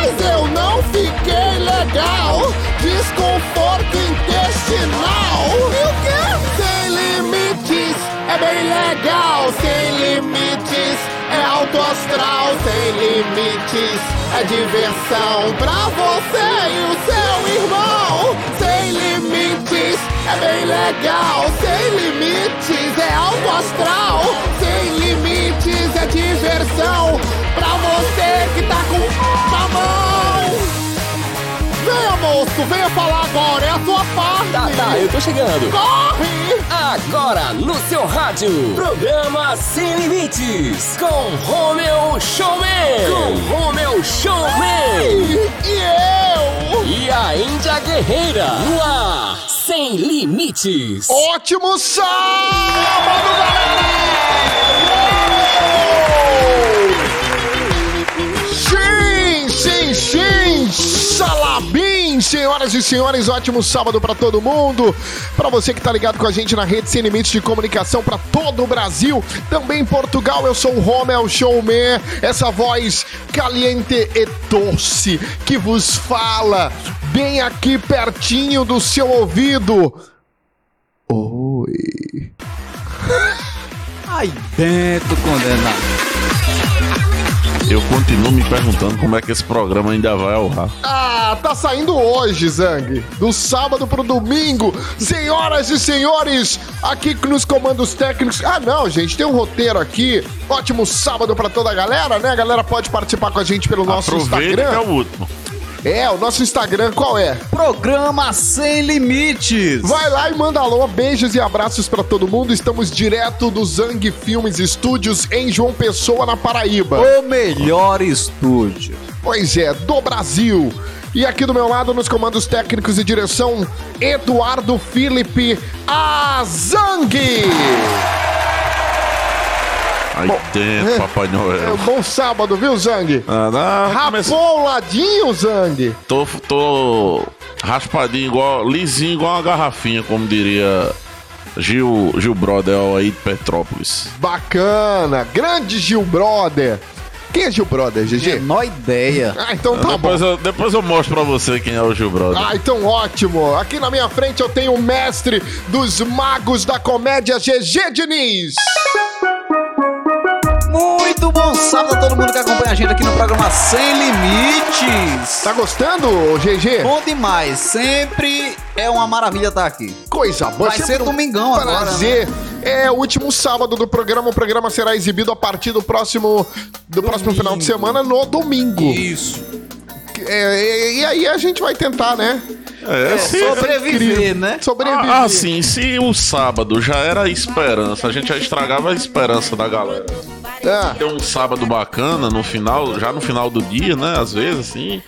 mas eu não fiquei legal. Desconforto intestinal. E o quê? Sem limites, é bem legal, sem limites. É alto astral, sem limites. É diversão pra você e o seu irmão. Sem limites, é bem legal. Sem limites, é alto astral. Limites, é diversão pra você que tá com a mão. Venha, moço, venha falar agora, é a sua parte. Tá, tá, eu tô chegando. Corre! Agora no seu rádio, programa Sem Limites, com Romeu Showman. Com Romeu Showman. E eu? E a Índia Guerreira, no ar, Sem Limites. Ótimo sábado, galera! Senhoras e senhores, ótimo sábado pra todo mundo. Pra você que tá ligado com a gente na rede Sem Limites de Comunicação pra todo o Brasil, também em Portugal, eu sou o Romel Showman, essa voz caliente e doce que vos fala bem aqui pertinho do seu ouvido. Oi. Aí dentro, condenado. Eu continuo me perguntando como é que esse programa ainda vai ao ar. Ah, tá saindo hoje, Zang. Do sábado pro domingo. Senhoras e senhores, aqui nos comandos técnicos. Ah, não, gente, tem um roteiro aqui. Ótimo sábado pra toda a galera, né? A galera pode participar com a gente pelo nosso Aproveita que é Instagram. o último. É, o nosso Instagram qual é? Programa Sem Limites. Vai lá e manda alô, beijos e abraços pra todo mundo. Estamos direto do Zang Filmes Estúdios em João Pessoa, na Paraíba. O melhor estúdio. Pois é, do Brasil. E aqui do meu lado, nos comandos técnicos e direção, Eduardo Felipe Azang. Aí Bom, dentro, Papai É Noel. um bom sábado, viu, Zang? Ah, não, Rapou o ladinho, Zang. tô, tô raspadinho igual, lisinho igual uma garrafinha, como diria Gil, Gil Brother aí de Petrópolis. Bacana. Grande Gil Brother. Quem é Gil Brother, GG? Menor ideia. Ah, então tá bom. depois, eu, depois eu mostro pra você quem é o Gil Brother. Ah, então ótimo. Aqui na minha frente eu tenho o mestre dos magos da comédia, GG Diniz. Sábado a todo mundo que acompanha a gente aqui no programa Sem Limites. Tá gostando, GG? Bom demais. Sempre é uma maravilha estar aqui. Coisa boa. Vai ser um domingão agora, né? Prazer. É o último sábado do programa. O programa será exibido a partir do próximo do próximo final de semana no domingo. Isso. É, e, e aí a gente vai tentar, né? É, se- Sobreviver, né? Sobreviver. Ah, assim, se o sábado já era a esperança, a gente já estragava a esperança da galera. Ah, Ter um sábado bacana no final, já no final do dia, né? Às vezes, assim.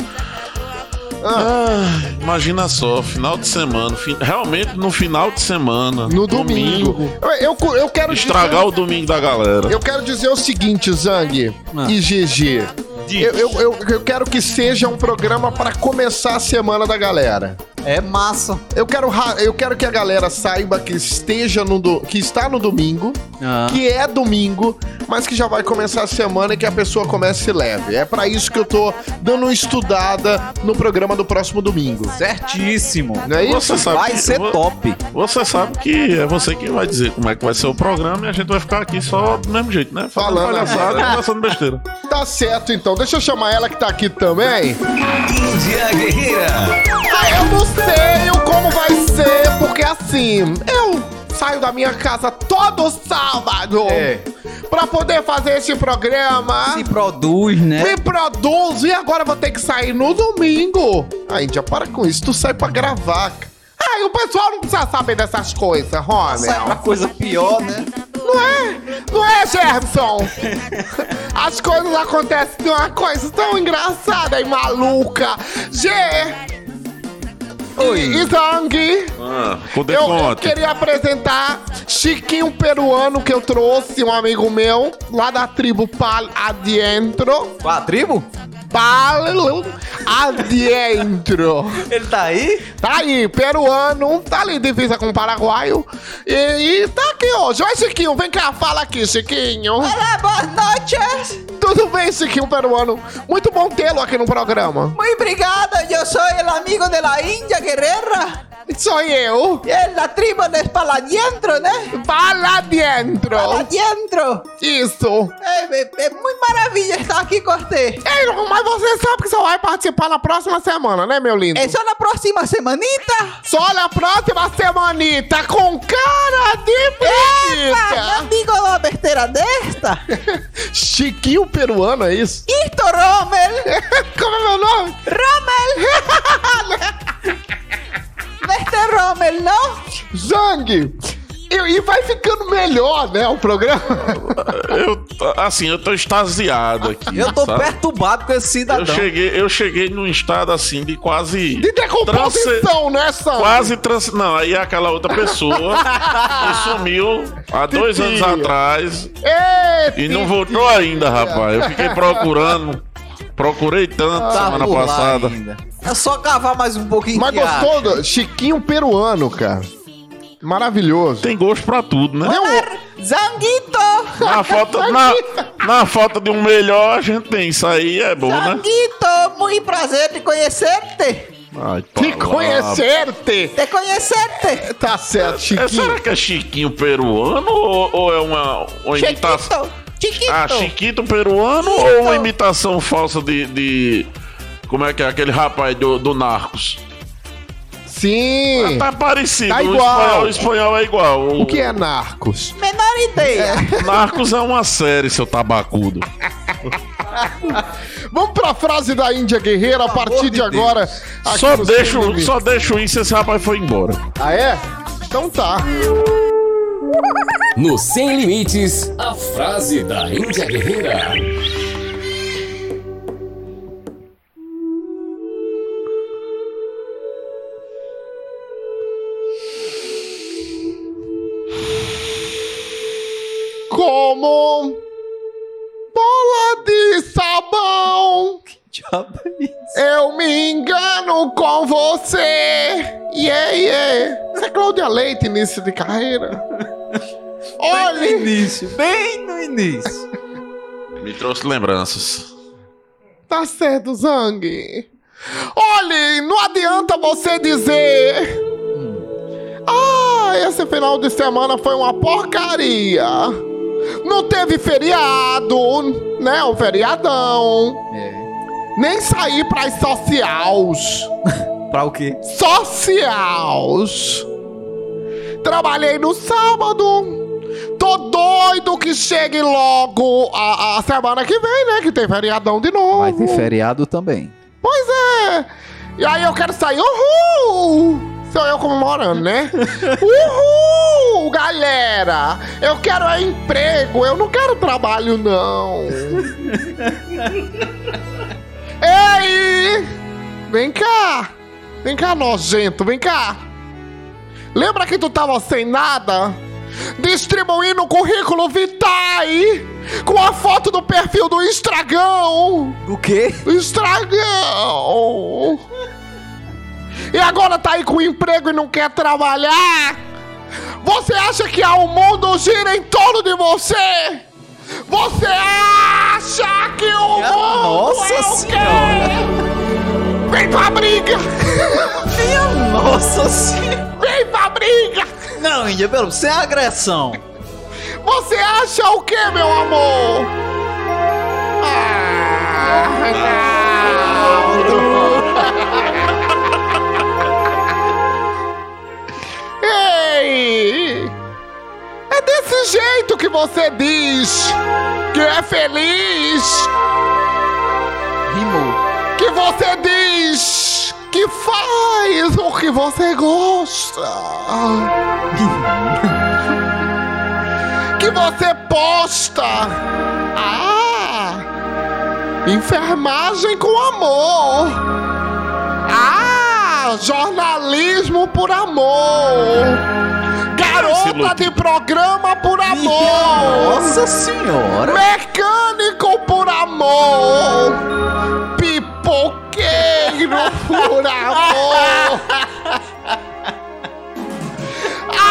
Ah, imagina só, final de semana. fi- realmente no final de semana. no domingo. Eu, eu, eu quero Estragar dizer, o domingo da galera. Eu quero dizer o seguinte, Zang Ah. e GG. Eu, eu, eu, eu quero que seja um programa para começar a semana da galera. É massa. Eu quero, eu quero que a galera saiba que esteja no do- que está no domingo, Ah. que é domingo, mas que já vai começar a semana e que a pessoa comece leve. É pra isso que eu tô dando uma estudada no programa do próximo domingo. Certíssimo. Não é isso? Você sabe Vai que- ser vo- top. Você sabe que é você quem vai dizer como é que vai ser o programa e a gente vai ficar aqui só do mesmo jeito, né? Falando palhaçada agora. e conversando besteira. Tá certo então. Deixa eu chamar ela que tá aqui também. Índia Guerreira. Ah, eu não sei o assim, eu saio da minha casa todo sábado É. pra poder fazer este programa. Se produz, né? Me produzo e agora vou ter que sair no domingo. Aí, já para com isso, tu sai pra gravar. Ai, o pessoal não precisa saber dessas coisas, Sai pra coisa pior, né? Não é? Não é, Gerson? As coisas acontecem de uma coisa tão engraçada e maluca. G. Oi. E Zang. Ah, Eu, eu queria apresentar Chiquinho Peruano que eu trouxe, um amigo meu, lá da tribo Pal Adentro. Qual a tribo? Pal Adentro. Ele tá aí? Tá aí, peruano, tá ali divisa com o paraguaio. E, e tá aqui hoje. Oi, Chiquinho, vem cá, fala aqui, Chiquinho. Hola, boas noches. Tudo bem, Chiquinho Peruano? Muito bom tê-lo aqui no programa. Muy obrigada, yo soy el amigo de la India Guerrera. Sou eu. Es la tribu de Espaladientro, ¿no? Fala adentro. Espaladientro. Isso. Es, es- es muy maravilla estar aquí con usted. Ei, mas você sabe que você vai participar na próxima semana, né, meu lindo? Eso la próxima semanita. Só na próxima semanita, com cara de ¡Epa! preguiça. No digo dos besteras de esta. Chiquinho peruano, é isso? Isto, Rommel. Como é meu nome? Rommel. Este Rommel, ¿no? Zang! E, e vai ficando melhor, né, o programa? Eu, assim, eu tô extasiado aqui. Eu tô sabe? perturbado com esse Eu cidadão. cheguei, eu cheguei num estado assim de quase. De decomposição, né, Sam? Quase trans... Não, aí é aquela outra pessoa que sumiu há dois anos atrás Ei, e não voltou ainda, rapaz. Eu fiquei procurando. Procurei tanto Tá semana passada. ainda. É só cavar mais um pouquinho. Mas acha. gostou do Chiquinho peruano, cara? Maravilhoso. Tem gosto pra tudo, né? Não, Zanguito. Na falta, na, na falta de um melhor, a gente tem. Isso aí é bom, né? Zanguito, muy prazer de conhecerte. Ai, te conhecer-te. De conhecerte. Tá certo, É, Chiquinho. será que é Chiquinho peruano ou, ou é uma, uma imitação? Chiquito. Chiquito. Ah, Chiquito peruano ou uma imitação falsa de, de- Como é que é aquele rapaz do, do Narcos? Sim. Tá parecido. Tá o igual. espanhol, o espanhol é igual. O que é narcos? Menor ideia. Narcos é uma série, seu tabacudo. Vamos pra frase da Índia Guerreira a partir de, de agora. Só Limite. só deixo isso esse rapaz foi embora. Ah, é? Então tá. No Sem Limites, a frase da Índia Guerreira. Como bola de sabão, Diabo é isso? eu me engano com você. Yeah, yeah. Isso é Cláudia Leite, início de carreira. Bem no Olha, início, bem no início. Me trouxe lembranças. tá certo, Zang. Olhe, não adianta você dizer. Ah, esse final de semana foi uma porcaria. Não teve feriado, né? O feriadão. É. Nem sair pras sociais. Pra o quê? Sociais. Trabalhei no sábado. Tô doido que chegue logo a, a semana que vem, né? Que tem feriadão de novo. Vai ter feriado também. Pois é. E aí eu quero sair. Uhul! Sou eu comemorando, né? Uhul, galera! Eu quero é emprego, eu não quero trabalho, não. Ei! Vem cá! Vem cá, nojento, vem cá! Lembra que tu tava sem nada? Distribuindo o currículo Vitae com a foto do perfil do Estragão! O quê? Estragão! E agora tá aí com emprego e não quer trabalhar? Você acha que o mundo gira em torno de você? Você acha que o Minha mundo Nossa é o Senhora. quê? Vem pra briga! Minha nossa senhora. Vem pra briga! Não, Índia, pelo sem agressão. Você acha o quê, meu amor? Ah, não. Desse jeito que você diz que é feliz, Rimou. que você diz que faz o que você gosta. que você posta. Ah! Enfermagem com amor. Ah! Jornalismo por amor. Garota de programa por amor. Nossa senhora. Mecânico por amor. Pipoqueiro por amor.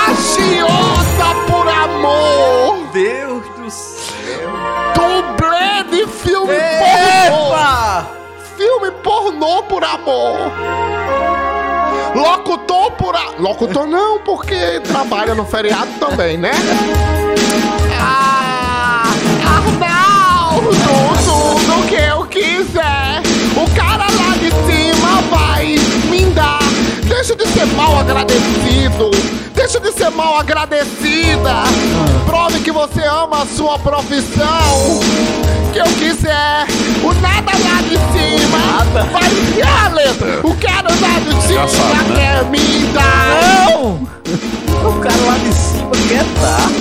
Agiosa por amor. Deus do céu. Dublê de filme pornô. Epa! Filme pornô por amor. Locutor por a... Locutor não, porque trabalha no feriado também, né? Deixa de ser mal agradecido. Deixa de ser mal agradecida. Prove que você ama a sua profissão. Que eu quiser. O nada lá de cima vai me dar a letra. O cara lá de cima sabe, né? quer me dar. Não! O cara lá de cima quer dar.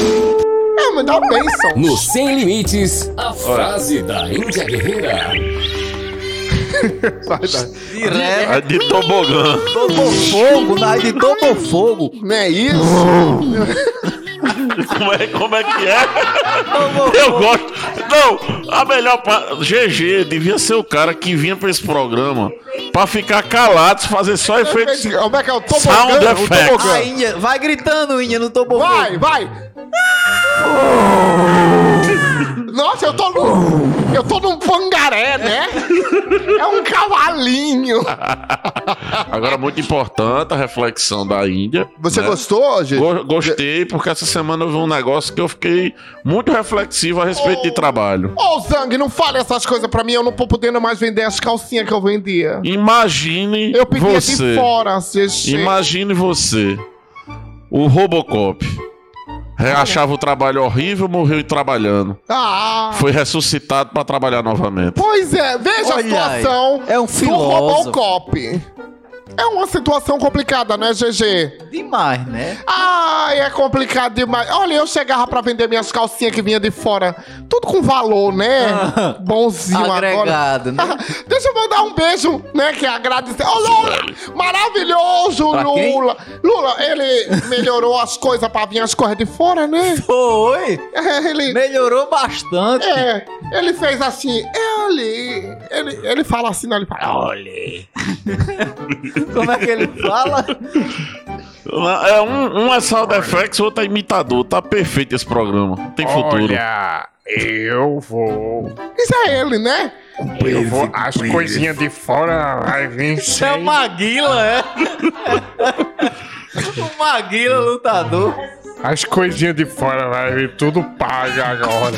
É, me dá uma bênção. No Sem Limites, a frase da Índia Guerreira. Direto. É de tobogã. Tomou fogo, na de tomou fogo. Não é isso? Como é, como é que é? Eu gosto. Não, a melhor parte. GG devia ser o cara que vinha pra esse programa pra ficar calado, fazer só efeitos. Como é que é o tobogã? Sound O effects. tobogã. Vai gritando, Índia, no tomou Vai, vai! Nossa, eu tô num. Eu tô num pangaré, né? É um cavalinho. Agora, muito importante a reflexão da Índia. Você né? gostou, gente? Go- Gostei, porque essa semana eu vi um negócio que eu fiquei muito reflexivo a respeito de trabalho. Ô, Zang, não fale essas coisas pra mim. Eu não tô podendo mais vender as calcinhas que eu vendia. Imagine Eu pedia você. fora, GG. Imagine você. O Robocop. Achava o trabalho horrível, morreu trabalhando. Ah, Foi ressuscitado pra trabalhar novamente. pois é. Veja Olha a aí. situação É um do filósofo. Robocop. É uma situação complicada, né, GG? Demais, né? Ai, é complicado demais. Olha, eu chegava pra vender minhas calcinhas que vinha de fora. Tudo com valor, né? Ah, Bonzinho agregado, agora. né? Deixa eu mandar um beijo, né? Que agradecer. Ô, Lula! Maravilhoso, Pra quem? Lula! Lula, ele melhorou as coisas pra vir as coisas de fora, né? Foi! É, ele. Melhorou bastante. É, ele fez assim, ele, ele, ele fala assim, não, ele fala, olha, Como é que ele fala? É, um, um é sound effects, o outro é imitador. Tá perfeito esse programa. Tem futuro. olha, eu vou. Isso é ele, né? Eu vou, as coisinhas de fora vai vir Isso é o. Maguila, é? o Maguila lutador. As coisinhas de fora vai vir tudo paga agora.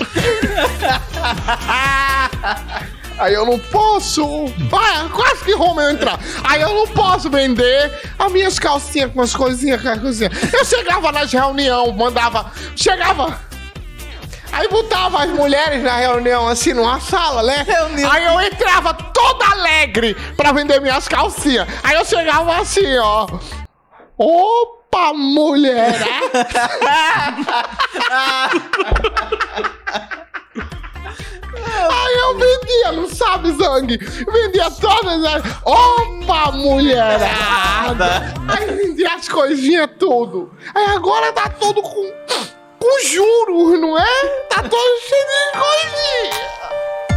Aí eu não posso. Vai, quase que Romeu entrar. Aí eu não posso vender as minhas calcinhas com as coisinhas, com as coisinhas. Eu chegava nas reuniões, mandava. Chegava. Aí botava as mulheres na reunião, assim, numa sala, né? Reunião. Aí eu entrava toda alegre pra vender minhas calcinhas. Aí eu chegava assim, ó. Opa, mulher! Aí eu vendia, não sabe, Zang? Vendia todas as. Opa, mulherada! Aí vendia as coisinhas tudo. Aí agora tá todo com. com juros, não é? Tá todo cheio de coisinha.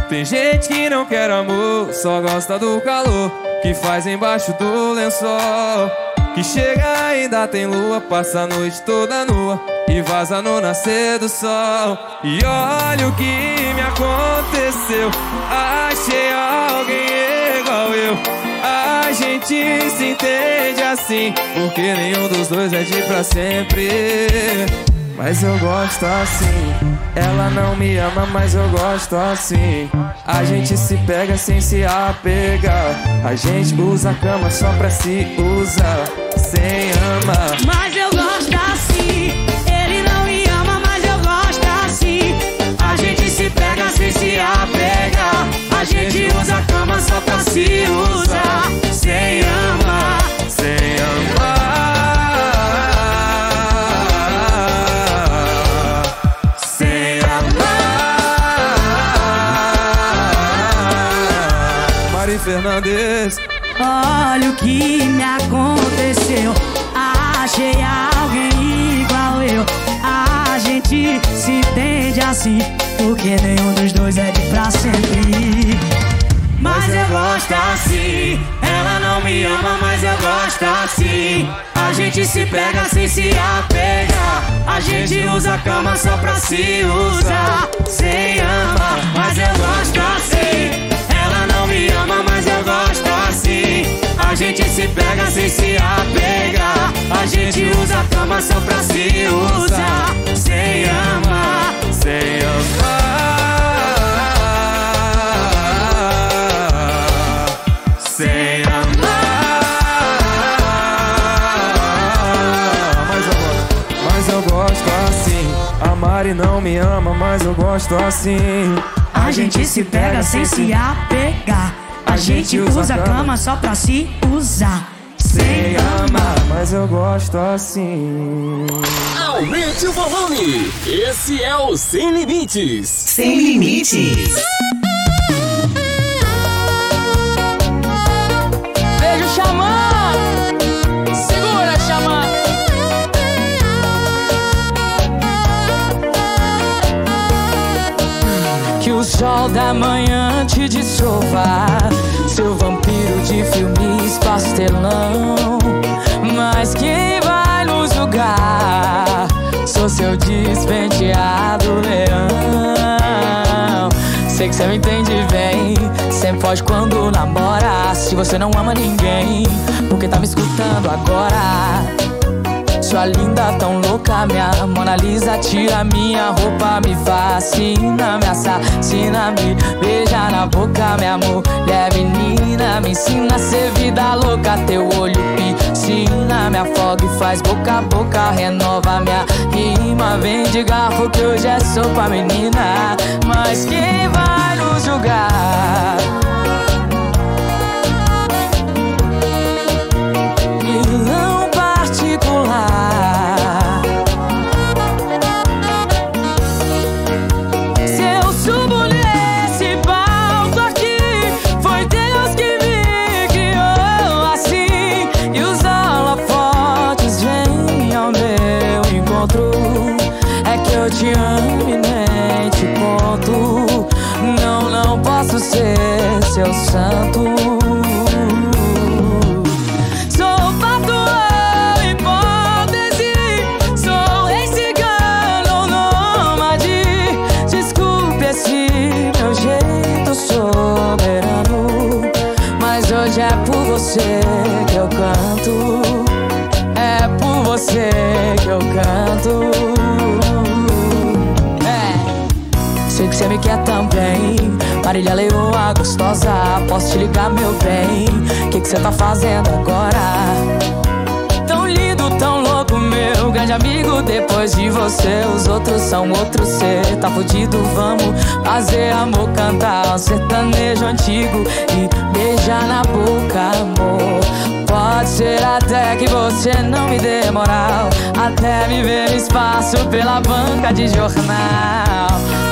Tem gente que não quer amor, só gosta do calor que faz embaixo do lençol. Que chega ainda tem lua, passa a noite toda nua e vaza no nascer do sol. E olha o que me aconteceu, achei alguém igual eu. A gente se entende assim, porque nenhum dos dois é de pra sempre. Mas eu gosto assim. Ela não me ama, mas eu gosto assim. A gente se pega sem se apegar. A gente usa a cama só pra se usar sem ama. Mas eu gosto assim. Ele não me ama, mas eu gosto assim. A gente se pega sem se apegar. A gente usa a cama só pra se usar. Sem amar, sem amar. Sem amar. Mari Fernandes. Olha o que me aconteceu. Achei alguém igual eu. A gente se entende assim, porque nenhum dos dois é de pra sempre. Mas eu gosto assim. Ela não me ama, mas eu gosto assim. A gente se pega sem se apegar. A gente usa a cama só pra se usar. Sem amar, mas eu gosto assim. Gente se pega sem se apegar. A gente usa a cama só pra se usar. Sem amar, Sem amar. Sem amar. Mas eu gosto, eu gosto assim. A Mari não me ama, mas eu gosto assim. A gente se pega sem se apegar. A gente usa a cama só pra se usar. Sem amar. Mas eu gosto assim. Aumente o volume. Esse é o Sem Limites. Sem limites. Beijo, Xamã! Seu vampiro de filmes pastelão. Mas quem vai nos julgar? Sou seu despenteado leão. Sei que você me entende bem. Sempre foge quando namora. Se você não ama ninguém Porque tá me escutando agora sua linda tão louca, minha Mona Lisa Tira minha roupa, me fascina Me assassina, me beija na boca. Minha mulher menina Me ensina a ser vida louca. Teu olho piscina Me afoga e faz boca a boca. Renova minha rima Vem de garfo que hoje é sopa, menina. Mas quem vai nos julgar? Você que eu canto. É por você que eu canto. É. Sei que você me quer também Marília Leoa gostosa Posso te ligar, meu bem. Que que você tá fazendo agora? Grande amigo Depois de você, os outros são outros Cê tá fudido, vamos fazer amor Cantar um sertanejo antigo E beijar na boca, amor. Pode ser até que você não me dê moral Até me ver no espaço pela banca de jornal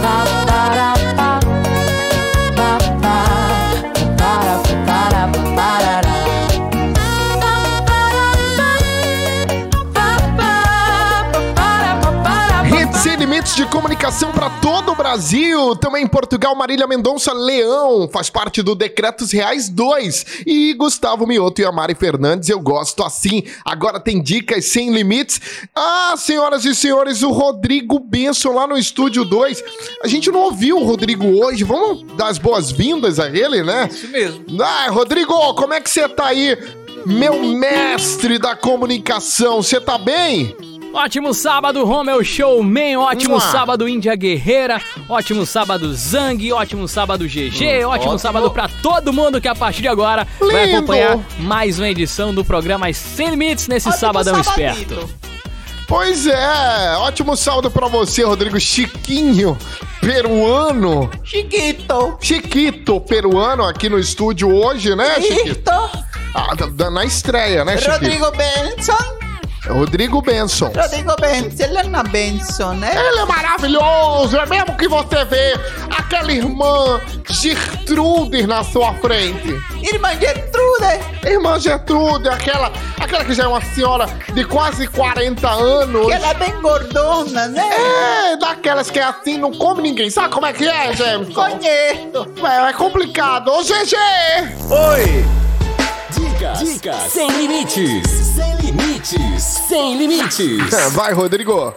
De comunicação para todo o Brasil. Também em Portugal, Marília Mendonça Leão faz parte do Decretos Reais 2. E Gustavo Mioto e a Mari Fernandes, eu gosto assim. Agora tem dicas sem limites. Ah, senhoras e senhores, o Rodrigo Benson lá no Estúdio 2. A gente não ouviu o Rodrigo hoje. Vamos dar as boas-vindas a ele, né? Isso mesmo. Ah, Rodrigo, como é que você tá aí? Meu mestre da comunicação, você tá bem? Ótimo sábado, Romeu Showman. Ótimo Mua. sábado, Índia Guerreira. Ótimo sábado, Zang. Ótimo sábado, GG. ótimo, ótimo. sábado pra todo mundo que a partir de agora vai Lindo. acompanhar mais uma edição do programa Sem Limites nesse sabadão esperto. Pois é, ótimo saldo pra você, Rodrigo Chiquinho, peruano. Chiquito. Chiquito, peruano, aqui no estúdio hoje, né, Chiquito? Chiquito. Ah, da- da- na estreia, né, Chiquito? Rodrigo Benson. Rodrigo Benson. Rodrigo Benson, Helena Benson, né? Ele é maravilhoso, é mesmo que você vê aquela irmã Gertrude na sua frente. Irmã Gertrude. Irmã Gertrude, aquela, aquela que já é uma senhora de quase 40 anos. Que ela é bem gordona, né? É, daquelas que é assim, não come ninguém. Sabe como é que é, Jameson? Conheço. É, é complicado. Ô, GG! Oi! Dicas, dicas sem limites, sem limites, sem limites. Vai, Rodrigo.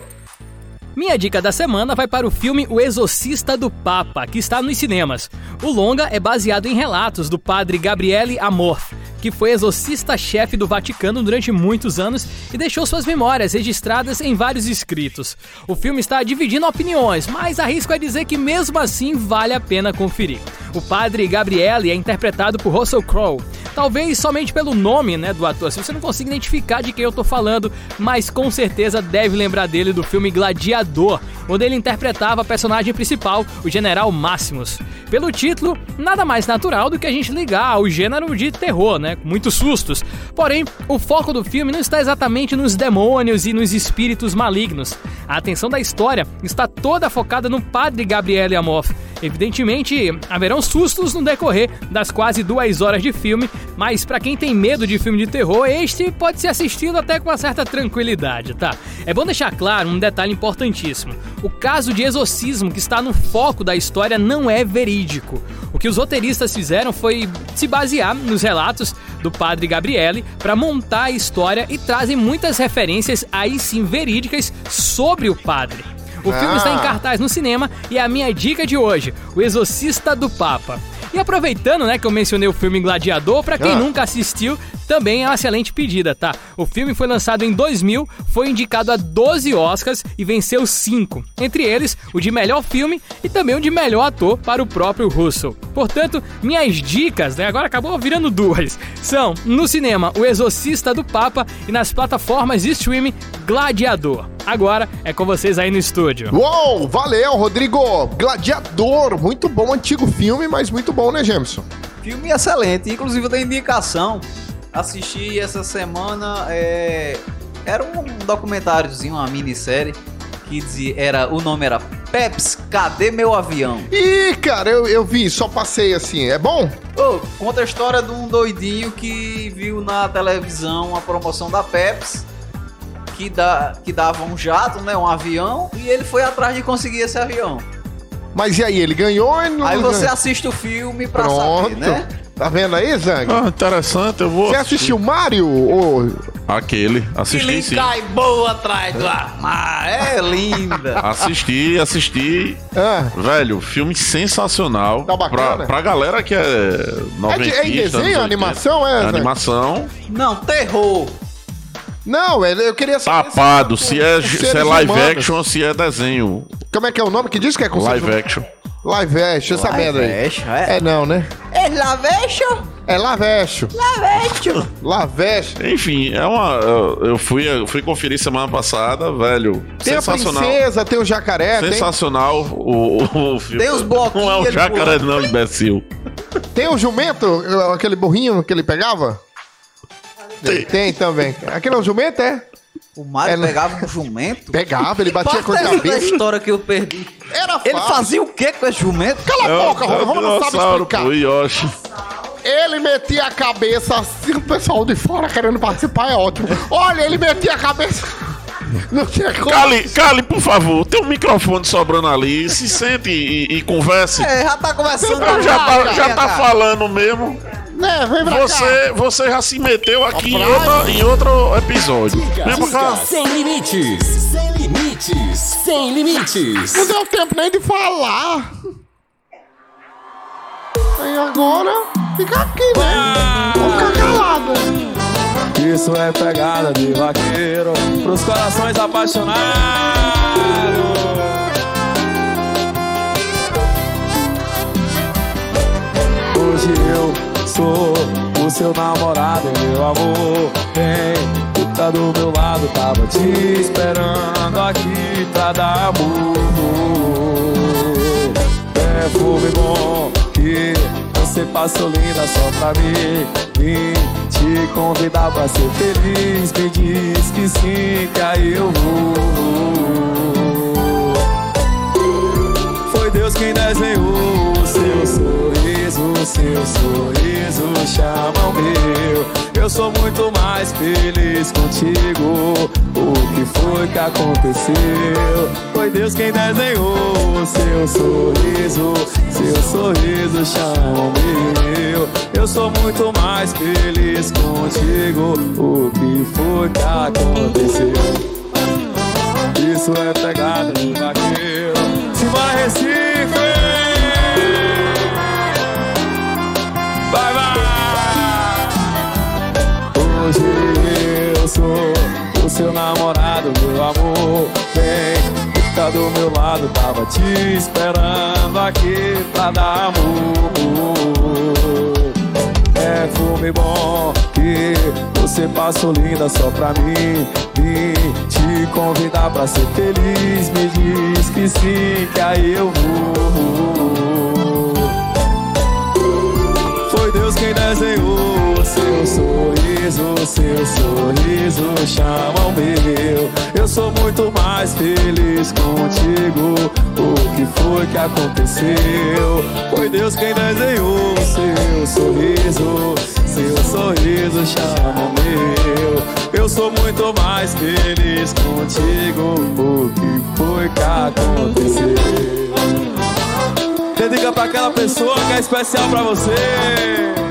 Minha dica da semana vai para o filme O Exorcista do Papa, que está nos cinemas. O longa é baseado em relatos do padre Gabriele Amorth, que foi exorcista-chefe do Vaticano durante muitos anos e deixou suas memórias registradas em vários escritos. O filme está dividindo opiniões, mas arrisco a dizer que mesmo assim vale a pena conferir. O padre Gabriele é interpretado por Russell Crowe. Talvez somente pelo nome né, do ator, se você não consegue identificar de quem eu tô falando, mas com certeza deve lembrar dele do filme Gladiador, onde ele interpretava a personagem principal, o General Máximos. Pelo título, nada mais natural do que a gente ligar ao gênero de terror, né? Muitos sustos. Porém, o foco do filme não está exatamente nos demônios e nos espíritos malignos. A atenção da história está toda focada no padre Gabriele Amorth. Evidentemente, haverão sustos no decorrer das quase duas horas de filme, mas para quem tem medo de filme de terror, este pode ser assistido até com uma certa tranquilidade, tá? É bom deixar claro um detalhe importantíssimo. O caso de exorcismo que está no foco da história não é verídico. O que os roteiristas fizeram foi se basear nos relatos do padre Gabriele para montar a história e trazem muitas referências aí sim verídicas sobre o padre. O filme Ah. está em cartaz no cinema e é a minha dica de hoje, O Exorcista do Papa. E aproveitando, né, que eu mencionei o filme Gladiador, pra quem Ah. nunca assistiu, também é uma excelente pedida, tá? O filme foi lançado em 2000, foi indicado a 12 Oscars e venceu 5. Entre eles, o de melhor filme e também o de melhor ator para o próprio Russell. Portanto, minhas dicas, né, agora acabou virando duas, são no cinema O Exorcista do Papa e nas plataformas de streaming Gladiador. Agora é com vocês aí no estúdio. Uou, valeu, Rodrigo. Gladiador, muito bom, antigo filme, mas muito bom, né, Jameson? Filme excelente, inclusive dei indicação. Assisti essa semana. é, Era um documentáriozinho, uma minissérie. Que dizia, era, o nome era Peps, cadê meu avião? Ih, cara, eu, eu vi, só passei assim. É bom? Ô, conta a história de um doidinho que viu na televisão a promoção da Pepsi, que, dá, que dava um jato, né? Um avião, e ele foi atrás de conseguir esse avião. Mas e aí, ele ganhou e não Aí você ganhou? assiste o filme pra Pronto. saber, né? Tá vendo aí, Zang? Ah, interessante, eu vou. Você assistiu Mario? Ou... Aquele. Que Assisti lhe sim. cai boa atrás do armário. É linda. Assisti, assisti. Ah, Velho, filme sensacional. Tá bacana? Pra, pra galera que é é, de, é em desenho, anos 80. animação, é? Zang? Animação. Não, terror. Não, eu queria saber... Tapado. se- Se é, se é live humanos. action ou se é desenho. Como é que é o nome que diz que é com Live action. Live action, essa merda aí. é. É não, né? É lavecho? É lavecho. Lavecho. Lavecho. Enfim, é uma. Eu eu fui, eu fui conferir semana passada, velho. Tem sensacional. a princesa, tem o jacaré, tem, Sensacional o, o, o filme. Tem os bloquinhos Não é o jacaré, não, imbecil. tem o jumento, aquele burrinho que ele pegava? Tem. Tem também. Aquele é o jumento, é? O Mario É, não- pegava um jumento. Pegava, ele batia com a cabeça. história que eu perdi. Era Ele fácil. fazia o que com esse jumento? Cala a boca, é o Roma não sabe explicar. pô, Yoshi. Ele metia a cabeça assim, o pessoal de fora querendo participar é ótimo. Olha, ele metia a cabeça. Não tinha como. Cali, Cali, por favor, tem um microfone sobrando ali. Se sente e, e converse. É, já tá conversando. Eu já, tá, já cá, tá falando mesmo. Né, vem pra cá. Você, você já se meteu aqui em, outra, em outro episódio. Vem pra cá. Sem limites, sem limites, sem limites. Não deu tempo nem de falar. Aí agora, fica aqui, né? Vou ficar calado. Isso é pegada de vaqueiro pros corações apaixonados. Hoje eu sou o seu namorado, meu amor. Vem, fica do meu lado, tava te esperando aqui pra dar amor. Perfume bom que você passou linda só pra mim. Vim te convidar pra ser feliz. Me diz que sim, que aí eu vou. Foi Deus quem desenhou o seu sorriso, seu sorriso chama o meu. Eu sou muito mais feliz contigo. O que foi que aconteceu? Foi Deus quem desenhou o seu sorriso, seu sorriso chama o meu. Eu sou muito mais feliz contigo. O que foi que aconteceu? Isso é pegada do vaqueiro. Simbora Recife! Seu namorado, meu amor. Vem, fica do meu lado, tava te esperando aqui pra dar amor. Perfume bom que você passou linda só pra mim. Vim te convidar pra ser feliz. Me diz que sim, que aí eu vou. Quem desenhou o seu sorriso, o seu sorriso chama o meu. Eu sou muito mais feliz contigo. O que foi que aconteceu? Foi Deus quem desenhou o seu sorriso, seu sorriso chama o meu. Eu sou muito mais feliz contigo. O que foi que aconteceu? Dedica pra aquela pessoa que é especial pra você.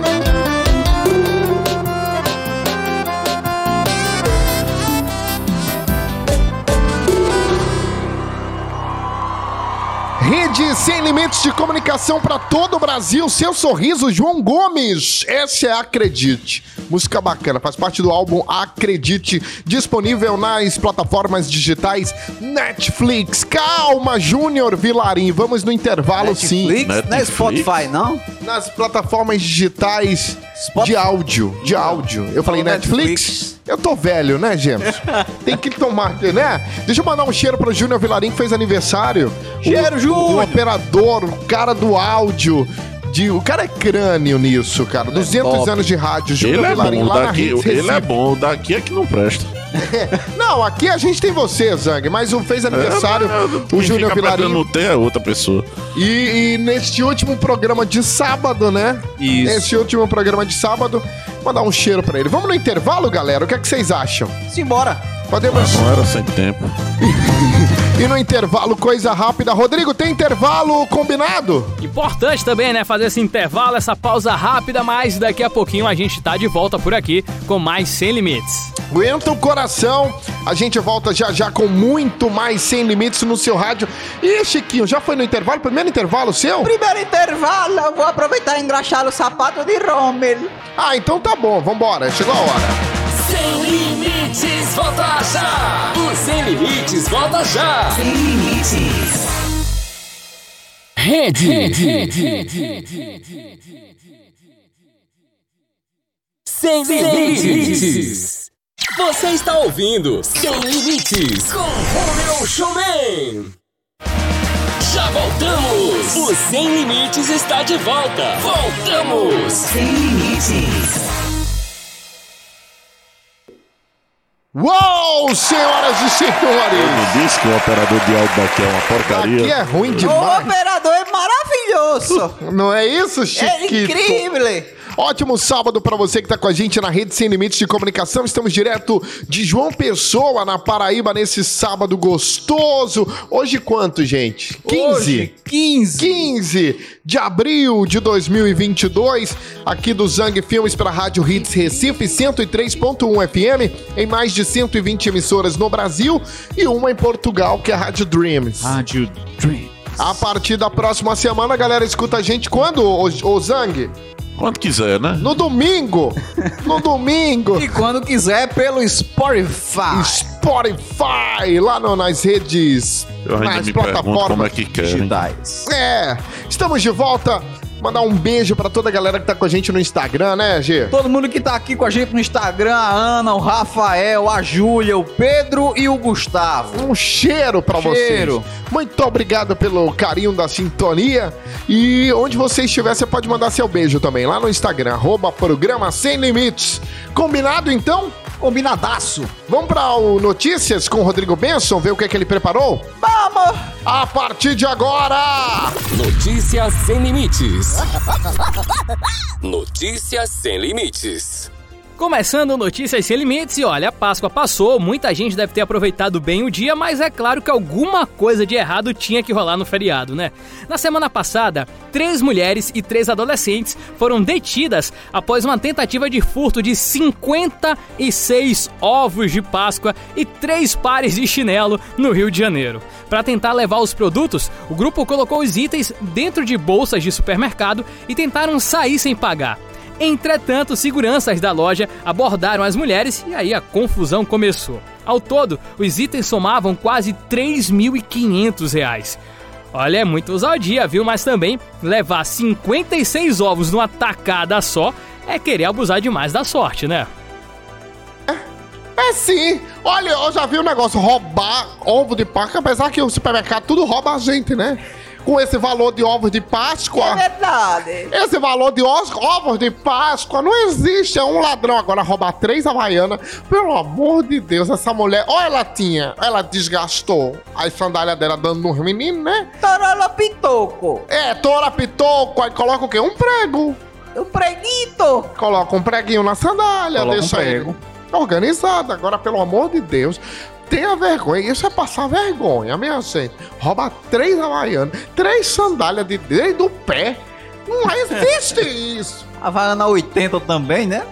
Rede Sem Limites de Comunicação para todo o Brasil. Seu sorriso, João Gomes. Essa é Acredite. Música bacana, faz parte do álbum Acredite, disponível nas plataformas digitais Netflix. Calma, Júnior Vilarim, vamos no intervalo sim. Netflix? Não é Spotify, não? Nas plataformas digitais de áudio, de áudio. Eu falei Netflix? Eu tô velho, né, Gêmeos? Tem que tomar, né? Deixa eu mandar um cheiro pro Júnior Vilarim que fez aniversário. Cheiro, Júnior! O operador, o cara do áudio. De, o cara é crânio nisso, cara. 200 top. anos de rádio, Júnior Ele é Vilarim, bom, lá na daqui, Rede ele é bom, daqui é que não presta. Não, aqui a gente tem você, Zang, mas o fez aniversário, o Júnior Vilarim. Não tem é outra pessoa. E, e neste último programa de sábado, né? Isso. Neste último programa de sábado, mandar um cheiro pra ele. Vamos no intervalo, galera? O que é que vocês acham? Simbora. Podemos. Não era sem tempo. E no intervalo, coisa rápida. Rodrigo, tem intervalo combinado? Importante também, né? Fazer esse intervalo, essa pausa rápida, mas daqui a pouquinho a gente tá de volta por aqui com mais Sem Limites. Aguenta o coração. A gente volta já já com muito mais Sem Limites no seu rádio. E Chiquinho, já foi no intervalo? Primeiro intervalo seu? Primeiro intervalo, eu vou aproveitar e engraxar o sapato de Rommel. Ah, então tá bom, vambora. Chegou a hora. Sem limites, volta já! O Sem Limites, volta já! Sem limites. Rede. Sem limites. Você está ouvindo Sem Limites com Romeu Showman. Já voltamos! O Sem Limites está de volta! Voltamos! Sem Limites. Uou, senhoras e senhores! Não disse que o operador de áudio daqui é uma porcaria. Aqui é ruim O demais. operador é maravilhoso. Não é isso, É Chiquito? incrível. Ótimo sábado pra você que tá com a gente na Rede Sem Limites de Comunicação. Estamos direto de João Pessoa, na Paraíba, nesse sábado gostoso. Hoje quanto, gente? 15? Hoje, 15. 15 de abril de 2022, aqui do Zang Filmes para a Rádio Hits Recife 103.1 FM, em mais de 120 emissoras no Brasil e uma em Portugal, que é a Rádio Dreams. Rádio Dream. A partir da próxima semana, a galera escuta a gente quando, ô, ô Zang? Quando quiser, né? No domingo! No domingo! E quando quiser, pelo Spotify. Spotify, lá no- nas redes, Eu ainda nas me plataformas como é que querem. digitais. É, estamos de volta. Mandar um beijo pra toda a galera que tá com a gente no Instagram, né, G? Todo mundo que tá aqui com a gente no Instagram, a Ana, o Rafael, a Júlia, o Pedro e o Gustavo. Um cheiro pra Cheiro. vocês. Muito obrigado pelo carinho da sintonia. E onde você estiver, você pode mandar seu beijo também, lá no Instagram, arroba programa Sem Limites. Combinado, então? Combinadaço. Vamos para o Notícias com o Rodrigo Benson, ver o que, é que ele preparou? Vamos! A partir de agora! Notícias sem limites. Notícias sem limites. Começando Notícias Sem Limites, e olha, a Páscoa passou, muita gente deve ter aproveitado bem o dia, mas é claro que alguma coisa de errado tinha que rolar no feriado, né? Na semana passada, três mulheres e três adolescentes foram detidas após uma tentativa de furto de 56 ovos de Páscoa e três pares de chinelo no Rio de Janeiro. Para tentar levar os produtos, o grupo colocou os itens dentro de bolsas de supermercado e tentaram sair sem pagar. Entretanto, seguranças da loja abordaram as mulheres e aí a confusão começou. Ao todo, os itens somavam quase 3.500 reais. Olha, é muito ousadia, viu? Mas também levar 56 ovos numa tacada só é querer abusar demais da sorte, né? É sim. Olha, eu já vi o um negócio roubar ovo de Páscoa, apesar que o supermercado tudo rouba a gente, né? Com esse valor de ovos de Páscoa. É verdade. Esse valor de os- ovos de Páscoa não existe. É um ladrão agora roubar três Havaianas. Pelo amor de Deus, essa mulher. Olha, ela tinha. Ela desgastou as sandálias dela dando nos meninos, né? Torola pitoco. É, tora pitoco. Aí coloca o quê? Um prego. Um preguito. Coloca um preguinho na sandália, Coloca um deixa prego. ele organizado. Agora, pelo amor de Deus, tenha vergonha. Isso é passar vergonha, minha gente. Rouba três havaianas, três sandálias de desde o pé. Não existe isso. Havaiana 80 também, né?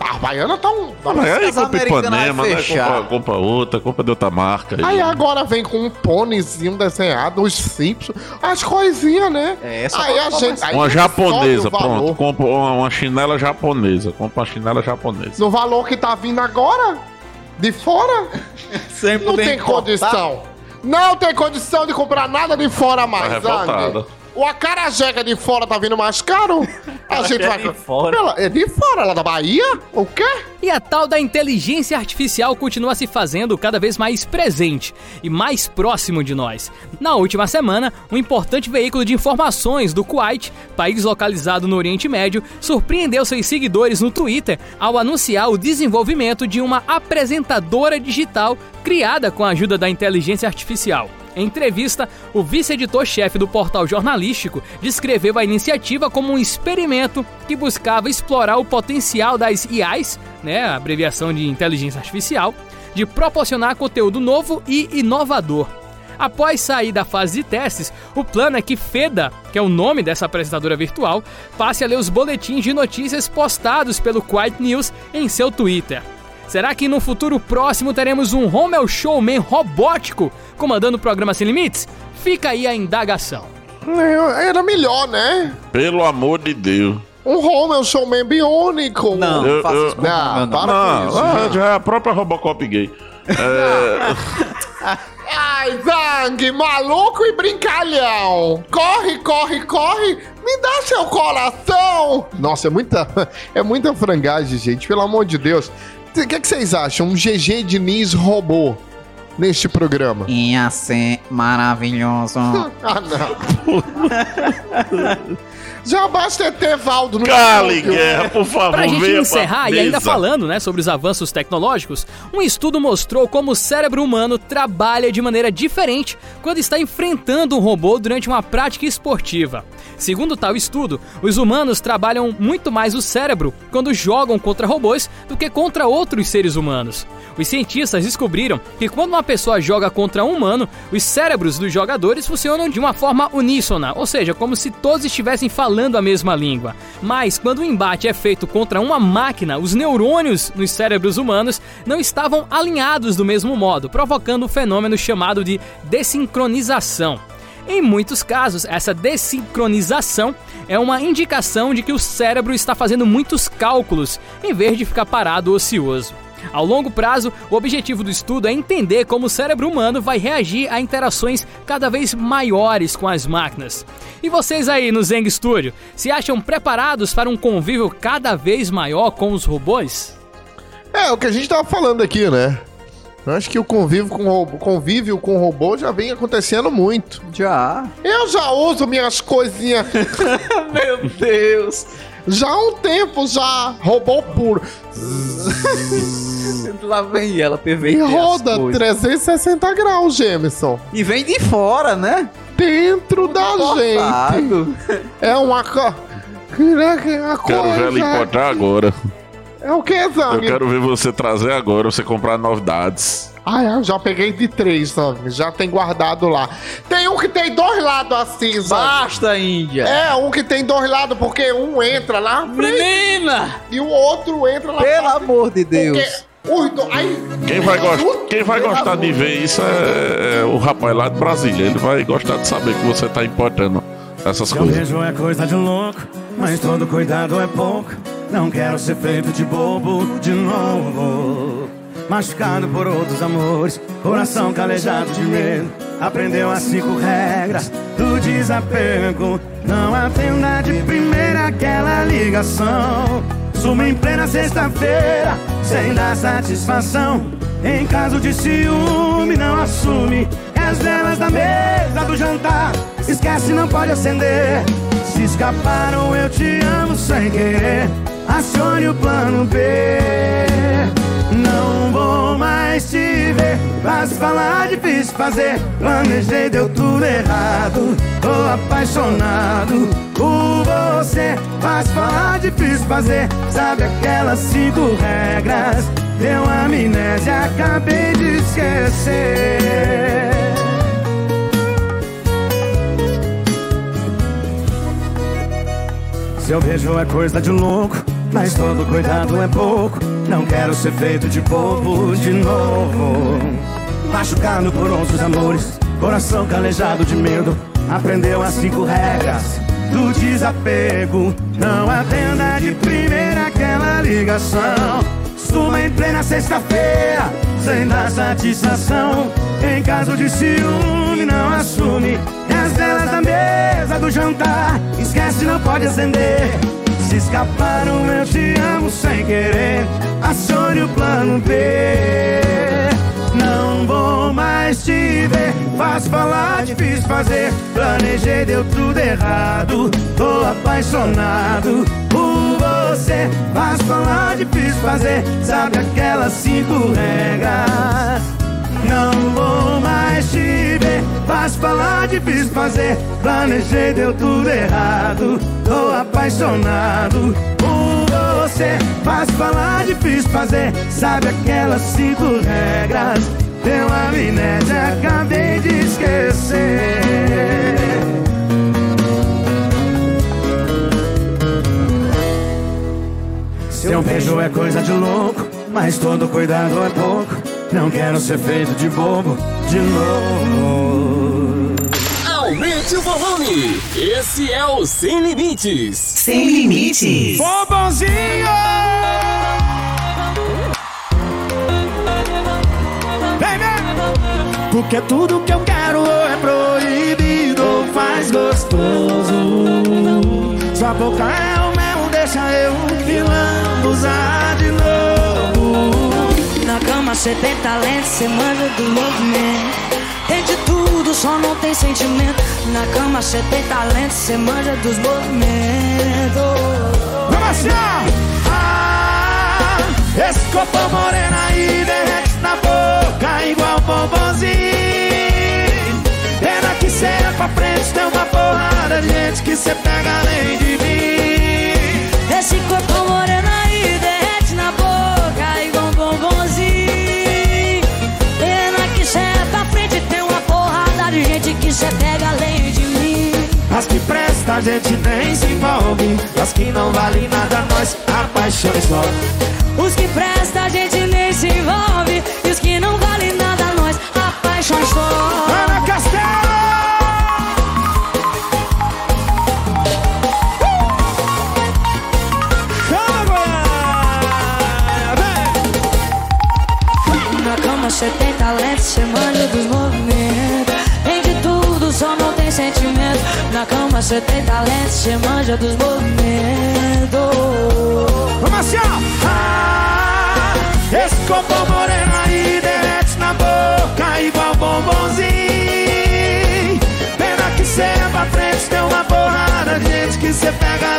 A havaiana tá um... Aí As compra Ipanema, né? fechar. Compra, compra outra, compra de outra marca. Aí agora vem com um pônezinho desenhado, os Simpsons, as coisinhas, né? É, essa aí a pra gente. aí Uma japonesa, pronto. Compra uma, uma chinela japonesa. Compra uma chinela japonesa. No valor que tá vindo agora, de fora, Sempre não tem condição. Não tem condição de comprar nada de fora mais, Tá O acarajé de fora tá vindo mais caro? A gente vai. de fora. Ela, é de fora, ela é da Bahia? O quê? E a tal da inteligência artificial continua se fazendo cada vez mais presente e mais próximo de nós. Na última semana, um importante veículo de informações do Kuwait, país localizado no Oriente Médio, surpreendeu seus seguidores no Twitter ao anunciar o desenvolvimento de uma apresentadora digital criada com a ajuda da inteligência artificial. Em entrevista, o vice-editor-chefe do portal jornalístico descreveu a iniciativa como um experimento que buscava explorar o potencial das IAs, né, a abreviação de inteligência artificial, de proporcionar conteúdo novo e inovador. Após sair da fase de testes, o plano é que Feda, que é o nome dessa apresentadora virtual, passe a ler os boletins de notícias postados pelo Quiet News em seu Twitter. Será que no futuro próximo teremos um Rommel Showman robótico comandando o programa Sem Limites? Fica aí a indagação. Era melhor, né? Pelo amor de Deus. Um home é um showman biônico. Não, Eu- faça isso com meu Não, não. para com Não, isso. ah, gente. já é a própria Robocop gay. É, Ai, Zang, maluco e brincalhão! Corre, corre, corre! Me dá seu coração! Nossa, é muita, é muita frangagem, gente, pelo amor de Deus. O que, que vocês acham? Um GG Diniz robô neste programa? Ia ser maravilhoso. Ah, não. Já basta ter Valdo no Cale, guerra, por favor, Pra gente encerrar, e ainda falando né, sobre os avanços tecnológicos, um estudo mostrou como o cérebro humano trabalha de maneira diferente quando está enfrentando um robô durante uma prática esportiva. Segundo tal estudo, os humanos trabalham muito mais o cérebro quando jogam contra robôs do que contra outros seres humanos. Os cientistas descobriram que quando uma pessoa joga contra um humano, os cérebros dos jogadores funcionam de uma forma uníssona, ou seja, como se todos estivessem falando a mesma língua. Mas quando o embate é feito contra uma máquina, os neurônios nos cérebros humanos não estavam alinhados do mesmo modo, provocando um fenômeno chamado de desincronização. Em muitos casos, essa desincronização é uma indicação de que o cérebro está fazendo muitos cálculos em vez de ficar parado ocioso. Ao longo prazo, o objetivo do estudo é entender como o cérebro humano vai reagir a interações cada vez maiores com as máquinas. E vocês aí no Zeng Studio, se acham preparados para um convívio cada vez maior com os robôs? É, o que a gente tava falando aqui, né? Eu acho que o convívio com robô, convívio com robô já vem acontecendo muito. Já. Eu já uso minhas coisinhas Meu Deus. já há um tempo já. Robô puro. Lá vem ela, PV. E roda 360 graus, Gemerson. E vem de fora, né? Dentro da gente. É uma co... É Quero ver ela importar agora. É o que, Eu Zang? quero ver você trazer agora, você comprar novidades. Ah, eu já peguei de três, Zang. Já tem guardado lá. Tem um que tem dois lados assim, Zang. Basta, Índia. É, um que tem dois lados, porque um entra lá Menina! e o outro entra lá Pelo pra- amor de Deus. Porque dois... Aí, Quem vai, gost... Quem vai gostar de ver isso é... é o rapaz lá de Brasília. Ele vai gostar de saber que você tá importando essas Eu coisas. é coisa de louco, mas todo cuidado é pouco. Não quero ser feito de bobo de novo. Machucado por outros amores, coração calejado de medo. Aprendeu as cinco regras do desapego. Não atenda de primeira aquela ligação. Suma em plena sexta-feira, sem dar satisfação. Em caso de ciúme, não assume. É as velas da mesa do jantar. Esquece, não pode acender. Se escaparam, eu te amo sem querer. Acione o plano B. Não vou mais te ver. Fácil falar, difícil fazer. Planejei, deu tudo errado. Tô apaixonado por você. Fácil falar, difícil fazer. Sabe aquelas cinco regras? Deu amnésia, acabei de esquecer. Se eu vejo é coisa de louco, mas todo cuidado é pouco. Não quero ser feito de bobo de novo. Machucado por outros amores, coração calejado de medo. Aprendeu as cinco regras do desapego. Não atenda de primeira aquela ligação. Suma em plena sexta-feira, sem dar satisfação. Em caso de ciúme, não assume. As velas da mesa do jantar, esquece, não pode acender. Se escaparam, eu te amo sem querer. Acione o plano B. Não vou mais te ver. Fácil falar, difícil fazer. Planejei, deu tudo errado. Tô apaixonado por você. Fácil falar, difícil fazer. Sabe aquelas cinco regras? Não vou mais te ver. Fácil falar, difícil fazer. Planejei, deu tudo errado. Tô apaixonado por você. Fácil falar, difícil fazer. Sabe aquelas cinco regras? Deu amnésia, acabei de esquecer. Seu beijo é coisa de louco, mas todo cuidado é pouco. Não quero ser feito de bobo de novo. Aumente o volume. Esse é o Sem Limites. Sem limites. Bombonzinho! Vem, vem! Porque tudo que eu quero é proibido ou faz gostoso. Sua boca é o mel, deixa eu vilão usar de novo. Na cama cê tem talento, cê manja do movimento. Tem de tudo, só não tem sentimento. Na cama cê tem talento, cê manja dos movimentos. Vamos ó! Ah, esse corpo moreno aí derrete na boca igual bombonzinho. Pena que cê é pra frente, tem uma porrada de gente que cê pega além de mim. As que presta a gente nem se envolve. As que não valem nada, nós apaixões logo. Os que presta a gente nem se envolve. E os que não valem nada, nós apaixões só. Ana Castelo! Chama! Vem! Na cama cê tem talento, cê manja dos movimentos. Na cama cê tem talento, cê manja dos movimentos. Vamos assim, ó! Ah, esse corpo moreno aí derrete na boca igual bombonzinho. Pena que cê é pra frente, tem uma porrada de gente que cê pega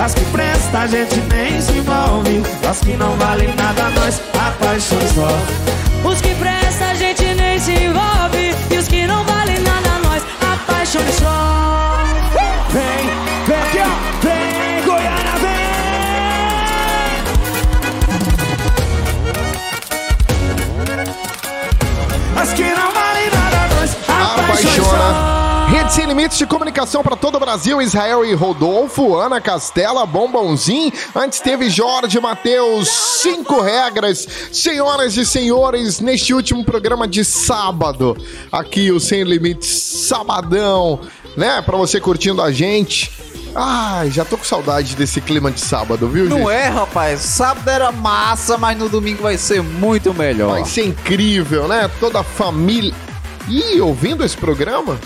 As que presta a gente nem se envolve. As que não valem nada, nós apaixonamos só. Os que presta a gente nem se envolve E os que não valem nada nós apaixonamos só Limites de Comunicação para todo o Brasil, Israel e Rodolfo, Ana Castela, Bombonzinho. Antes teve Jorge Matheus, cinco regras. Senhoras e senhores, neste último programa de sábado, aqui o Sem Limites Sabadão, né? Para você curtindo a gente. Ai, já tô com saudade desse clima de sábado, viu, gente? Não é, rapaz. Sábado era massa, mas no domingo vai ser muito melhor. Vai ser incrível, né? Toda a família. Ih, ouvindo esse programa?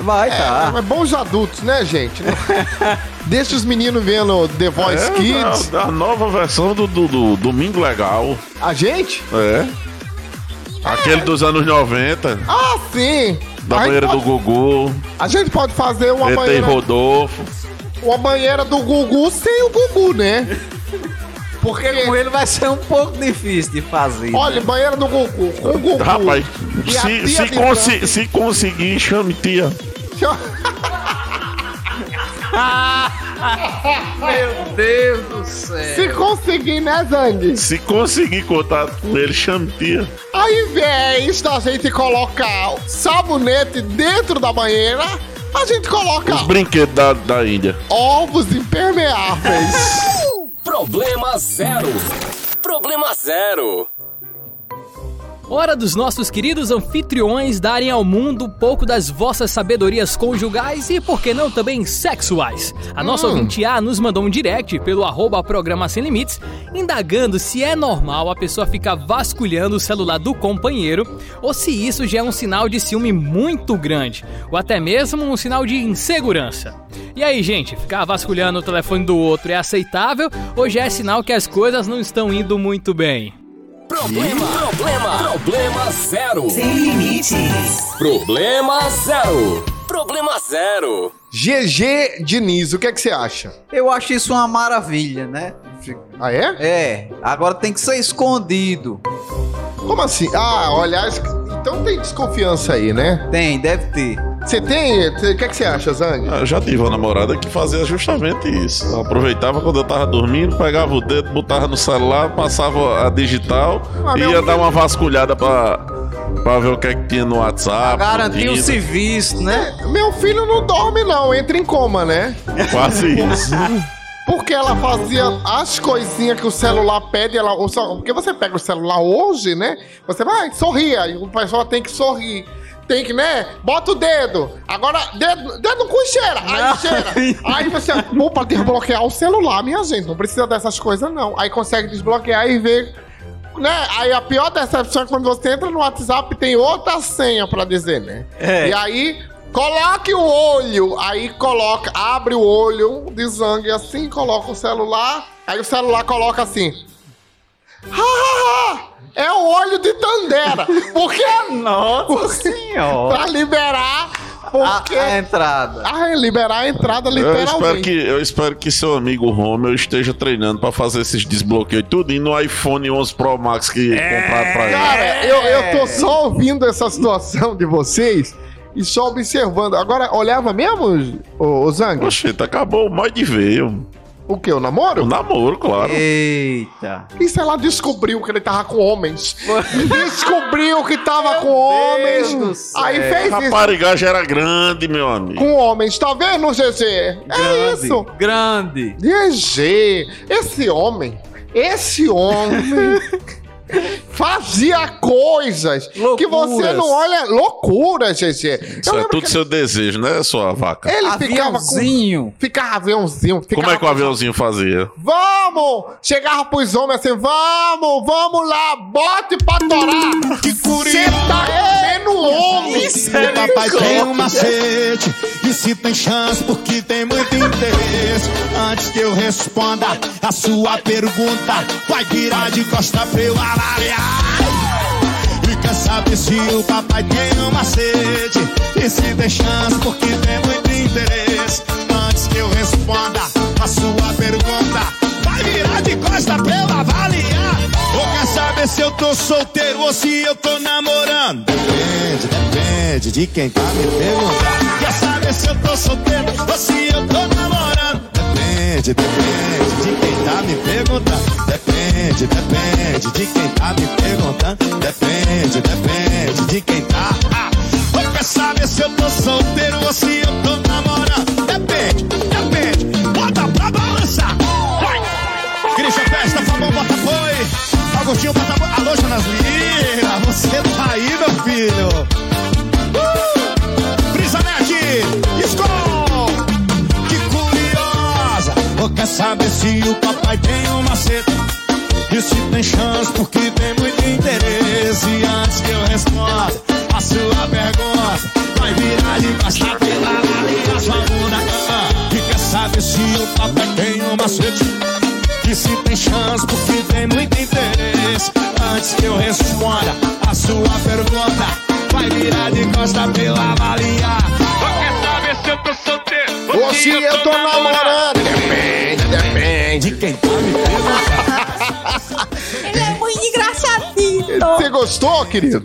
Vai, tá. É, é bons adultos, né, gente? Deixa os meninos vendo The Voice É, Kids. A, a nova versão do, do, do Domingo Legal. A gente? É. Aquele dos anos 90. Ah, sim! Da Aí banheira do pode- Gugu. A gente pode fazer uma ET banheira, Rodolfo. uma banheira do Gugu sem o Gugu, né? Porque, Com ele vai ser um pouco difícil de fazer. olha, banheira do Gugu, com o Gugu. Rapaz, se, se, consi- se conseguir, chame tia. Meu Deus do céu. Se conseguir, né, Zang? Se conseguir contato com ele, chame tia. Ao invés da gente colocar sabonete dentro da banheira, a gente coloca Os brinquedos da, da Índia. ovos impermeáveis. Problema zero. Problema zero. Hora dos nossos queridos anfitriões darem ao mundo um pouco das vossas sabedorias conjugais e, por que não, também sexuais. A nossa ouvinte A nos mandou um direct pelo arroba programa Sem Limites, indagando se é normal a pessoa ficar vasculhando o celular do companheiro ou se isso já é um sinal de ciúme muito grande, ou até mesmo um sinal de insegurança. E aí, gente, ficar vasculhando o telefone do outro é aceitável ou já é sinal que as coisas não estão indo muito bem? Problema, problema, problema zero. Sem limites Problema zero. Problema zero. GG Diniz, o que é que você acha? Eu acho isso uma maravilha, né? Ah, é? É, agora tem que ser escondido. Como assim? Ah, olha, então tem desconfiança aí, né? Tem, deve ter. Você tem? O que é que você acha, Zang? Eu já tive uma namorada que fazia justamente isso. Ela aproveitava quando eu tava dormindo, pegava o dedo, botava no celular, passava a digital Ah, e ia filho. dar uma vasculhada pra, pra ver o que é que tinha no WhatsApp. Garantir o serviço, né? Meu filho não dorme, não, entra em coma, né? Quase isso. Porque ela fazia as coisinhas que o celular pede, ela, porque você pega o celular hoje, né? Você vai, sorria, e o pessoal tem que sorrir. Tem que, né? Bota o dedo. Agora, dedo, dedo com cheira. Aí cheira. Aí você, pô, pra desbloquear o celular, minha gente, não precisa dessas coisas, não. Aí consegue desbloquear e ver. Né? Aí a pior decepção é quando você entra no WhatsApp e tem outra senha pra dizer, né? É. E aí, coloque o olho. Aí coloca, abre o olho de sangue assim, coloca o celular. Aí o celular coloca assim. Ha, ha, ha! É o olho de Tandera. Por quê? Nossa senhora. pra liberar. A, Porque. a entrada. Ah, é liberar a entrada Eu espero, literalmente. que, eu espero que seu amigo Romeu esteja treinando pra fazer esses desbloqueios tudo e no iPhone 11 Pro Max que compraram pra ele. Cara, eu, eu tô só ouvindo essa situação de vocês e só observando. Agora, olhava mesmo, ô, ô Zang? Oxi, acabou o modo de ver. O O que? O namoro? namoro, claro. Eita. E se ela descobriu que ele tava com homens? descobriu que tava com Deus do homens. céu. Aí fez isso. Raparigagem era grande, meu amigo. Com homens, tá vendo, GG? É isso. Grande. GG, esse homem, esse homem fazia coisas que você Loucuras. não olha. Loucura, GG. Isso é tudo que seu desejo, né, sua vaca? ele ficava com. Aviãozinho. Ficava aviãozinho. Ficava Como é que o aviãozinho fazia? Vamos! Chegava pros homens assim, vamos, vamos lá, bote pra torar! Que Você tá comendo homem! O papai tem um macete E se tem chance porque tem muito interesse Antes que eu responda a sua pergunta Vai virar de costa pra eu otária. E quer saber se o papai tem uma sede? E se tem chance, porque tem muito interesse. Antes que eu responda a sua pergunta, vai virar de costa pra eu avaliar. Ou quer saber se eu tô solteiro ou se eu tô namorando? Depende, depende de quem tá me perguntando. Quer saber se eu tô solteiro ou se eu tô namorando? Depende, depende de quem tá me perguntando. Depende, depende de quem tá me perguntando. Depende, depende de quem tá. Ah, ou quer saber se eu tô solteiro ou se eu tô namorando? Depende, depende. Bota pra balançar. Christian Festa, Fabão, bota foi. Agostinho, bota foi. Alô, Jonas Lira, você tá aí, meu filho. Uh! Net, quer saber se o papai tem uma seta? E se tem chance, porque tem muito interesse. E antes que eu responda a sua pergunta, vai virar de costa pela larinha, sua bunda. Ah, E quer saber se o papai tem uma seta? E se tem chance, porque tem muito interesse. Antes que eu responda a sua pergunta, vai virar de costa pela valia. Quer saber se eu tô solteiro? Ou se eu tô namorando? Depende, depende. De quem tá me. Ele é muito engraçadinho. Você gostou, querido?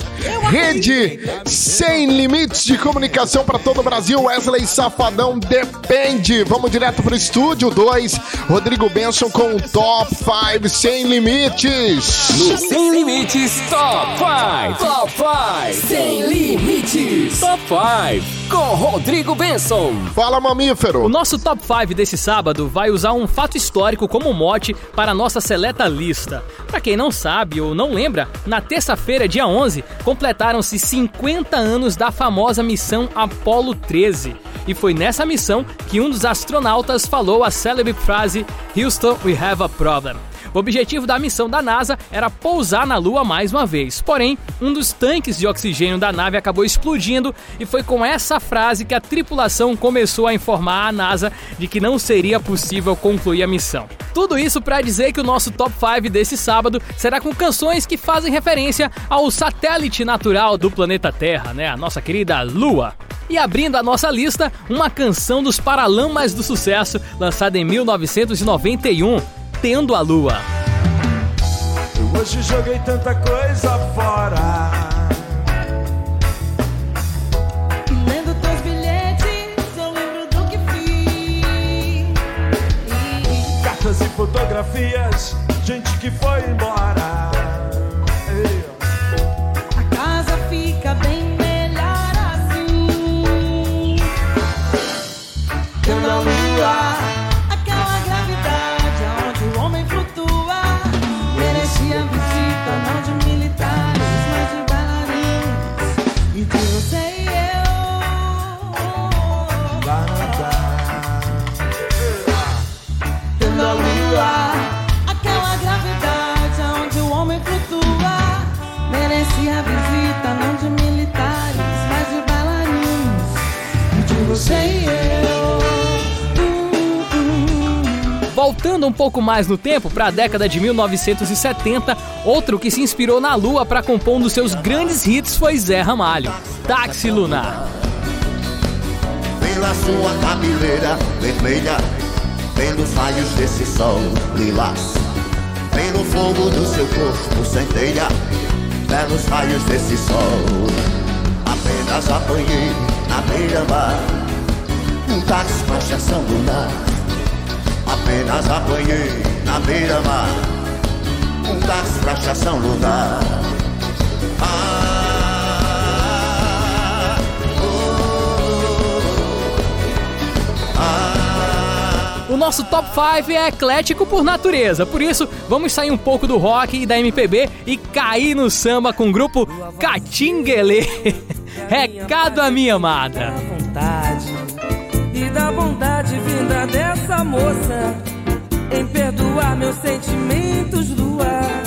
Rede sem limites de comunicação para todo o Brasil. Wesley Safadão depende. Vamos direto pro estúdio 2. Rodrigo Benson com o Top 5 sem limites. No Sem Limites Top 5. Top 5. Sem Limites. Top 5. Com Rodrigo Benson. Fala, mamífero. O nosso top 5 desse sábado vai usar um fato histórico como mote para a nossa seleta lista. Para quem não sabe ou não lembra, na terça-feira, dia 11, completaram-se 50 anos da famosa missão Apollo 13. E foi nessa missão que um dos astronautas falou a célebre frase Houston, we have a problem. O objetivo da missão da NASA era pousar na Lua mais uma vez. Porém, um dos tanques de oxigênio da nave acabou explodindo e foi com essa frase que a tripulação começou a informar a NASA de que não seria possível concluir a missão. Tudo isso para dizer que o nosso top 5 desse sábado será com canções que fazem referência ao satélite natural do planeta Terra, né? A nossa querida Lua. E abrindo a nossa lista, uma canção dos Paralamas do Sucesso, lançada em 1991, Tendo a Lua. Eu hoje joguei tanta coisa fora. Lendo teus bilhetes, eu lembro do que fiz. Cartas e fotografias, gente que foi embora. Voltando um pouco mais no tempo, para a década de 1970, outro que se inspirou na Lua para compor um dos seus grandes hits foi Zé Ramalho, Táxi Lunar. Pela sua cabeleira vermelha, pelos raios desse sol lilás, pelo fogo do seu corpo centelha, pelos raios desse sol. Apenas apanhei na beira-mar um táxi pra estação lunar. Apenas apanhei na beira-mar um táxi pra estação lunar. Ah, O nosso top 5 é eclético por natureza, por isso vamos sair um pouco do rock e da MPB e cair no samba com o grupo Catinguelê. Recado a minha amada. E da bondade vinda dessa moça em perdoar meus sentimentos do ar.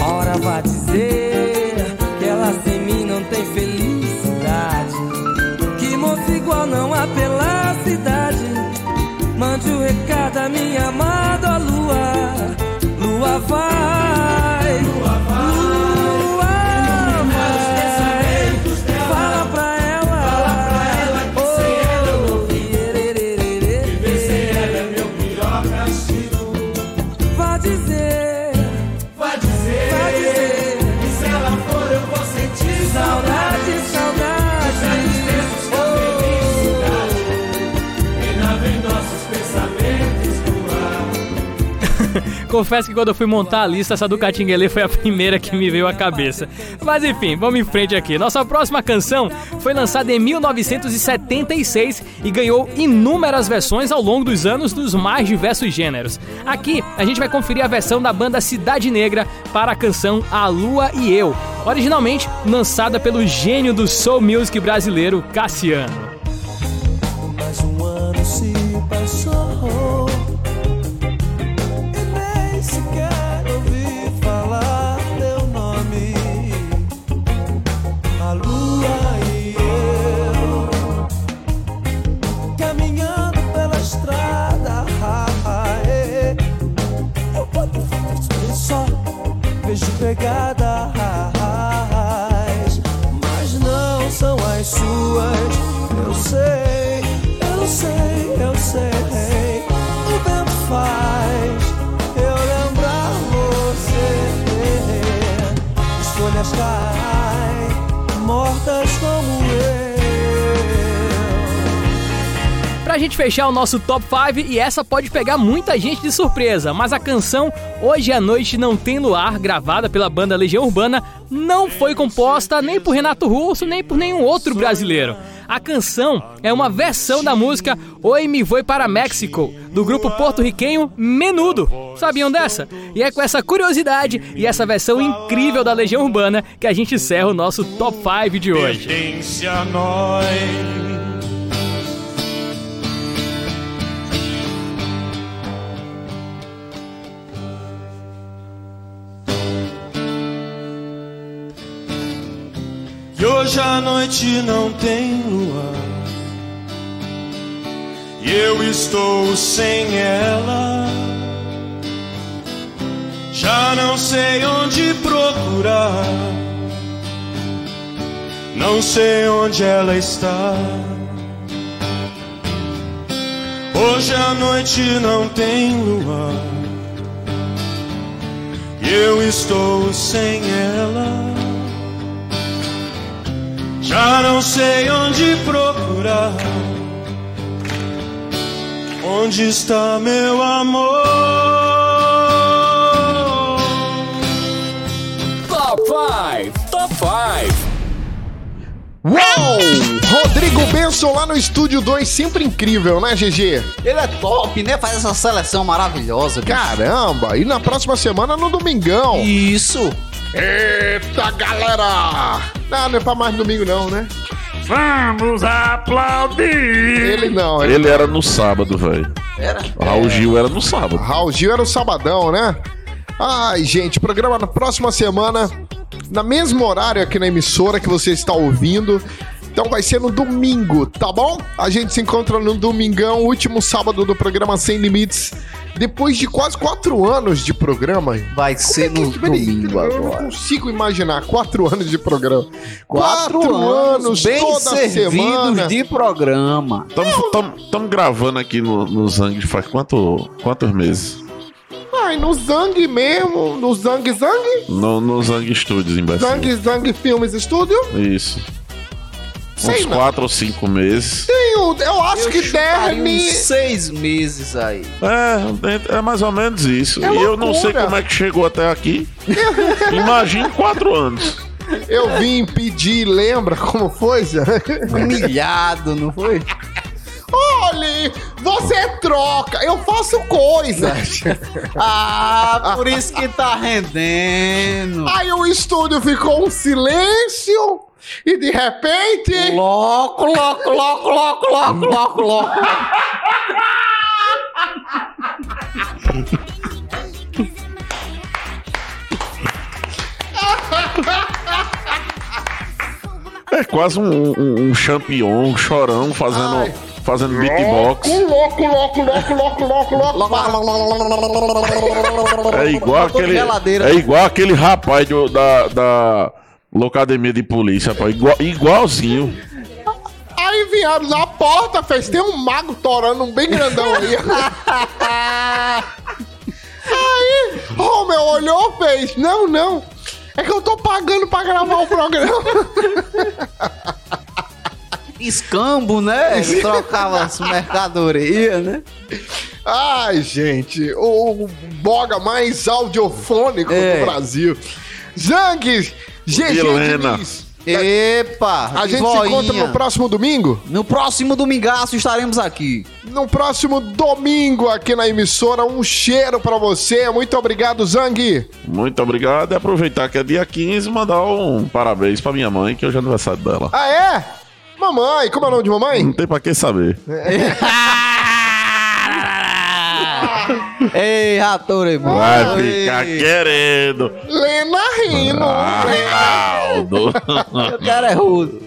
Ora vá dizer que ela sem mim não tem felicidade. Que moça igual não há pela cidade. Mande o recado a minha amada lua. Lua vai. Confesso que quando eu fui montar a lista, essa do Catinguelê foi a primeira que me veio à cabeça. Mas enfim, vamos em frente aqui. Nossa próxima canção foi lançada em 1976 e ganhou inúmeras versões ao longo dos anos dos mais diversos gêneros. Aqui a gente vai conferir a versão da banda Cidade Negra para a canção A Lua e Eu, originalmente lançada pelo gênio do soul music brasileiro Cassiano. Mais um ano se passou Como eu Pra gente fechar o nosso top 5, e essa pode pegar muita gente de surpresa, mas a canção Hoje à Noite Não Tem Luar, gravada pela banda Legião Urbana, não foi composta nem por Renato Russo, nem por nenhum outro brasileiro. A canção é uma versão da música Oi Me Voe para México, do grupo porto-riquenho Menudo. Sabiam dessa? E é com essa curiosidade e essa versão incrível da Legião Urbana que a gente encerra o nosso top 5 de hoje. pertence a nós. Hoje a noite não tem lua. E eu estou sem ela. Já não sei onde procurar. Não sei onde ela está. Hoje a noite não tem lua. E eu estou sem ela. Já não sei onde procurar. Onde está meu amor? Top 5, Top 5. Uou! Rodrigo Benson lá no estúdio 2, sempre incrível, né, GG? Ele é top, né? Faz essa seleção maravilhosa. bicho. Caramba! E na próxima semana no Domingão. Isso! Eita, galera! Não, não é pra mais domingo não, né? Vamos aplaudir! Ele não. Ele era no sábado, velho. Era? Raul Gil era no sábado. Raul Gil era o sabadão, né? Ai, gente, programa na próxima semana, na mesmo horário aqui na emissora que você está ouvindo. Então vai ser no domingo, tá bom? A gente se encontra no domingão, último sábado do programa Sem Limites. Depois de quase quatro anos de programa. Vai ser no domingo Eu não agora. consigo imaginar quatro anos de programa. Quatro, anos, bem toda servidos semana. de programa. Estamos gravando aqui no, no Zang faz quanto, quantos meses? Ai, no Zang mesmo, no Zang Zang? No, no Zang Studios, em Brasília. Zang Zang Filmes Studio? Isso. Sei Uns não. quatro ou cinco meses. Tenho, eu acho que chutaria deve. uns seis meses aí. É, é mais ou menos isso. É e eu não sei loucura. como é que chegou até aqui. Imagine quatro anos. Eu vim pedir, lembra como foi, Zé? Humilhado, não foi? Olha, você troca, eu faço coisas. Ah, por isso que tá rendendo. Aí o estúdio ficou um silêncio e de repente. Loco, loco, loco, loco, loco, loco, loco. É quase um, um, um champion, um chorão fazendo, Ai. fazendo beatbox. Louco, louco, louco, louco, louco, louco, louco. É igual aquele, é igual aquele rapaz do- da, da locademia de polícia, rapaz. Igual, igualzinho. Aí vieram na porta, fez. Tem um mago torando um bem grandão aí. aí, o meu olhou, fez. Não, não. É que eu tô pagando pra gravar o programa. Escambo, né? Ele trocava as mercadorias, né? Ai, gente, o, o boga mais audiofônico É. do Brasil. Zang, GG Helena. Diniz. Epa! A gente se voinha. encontra no próximo domingo? No próximo domingaço estaremos aqui. No próximo domingo aqui na emissora. Um cheiro pra você. Muito obrigado, Zang. Muito obrigado. E aproveitar que é dia 15 e mandar um parabéns pra minha mãe, que hoje é aniversário dela. Ah, é? Mamãe, como é o nome de mamãe? Não tem pra quem saber. Ei, rator, irmão. Vai ficar querendo. Lena Rino. Aldo. O cara é rudo.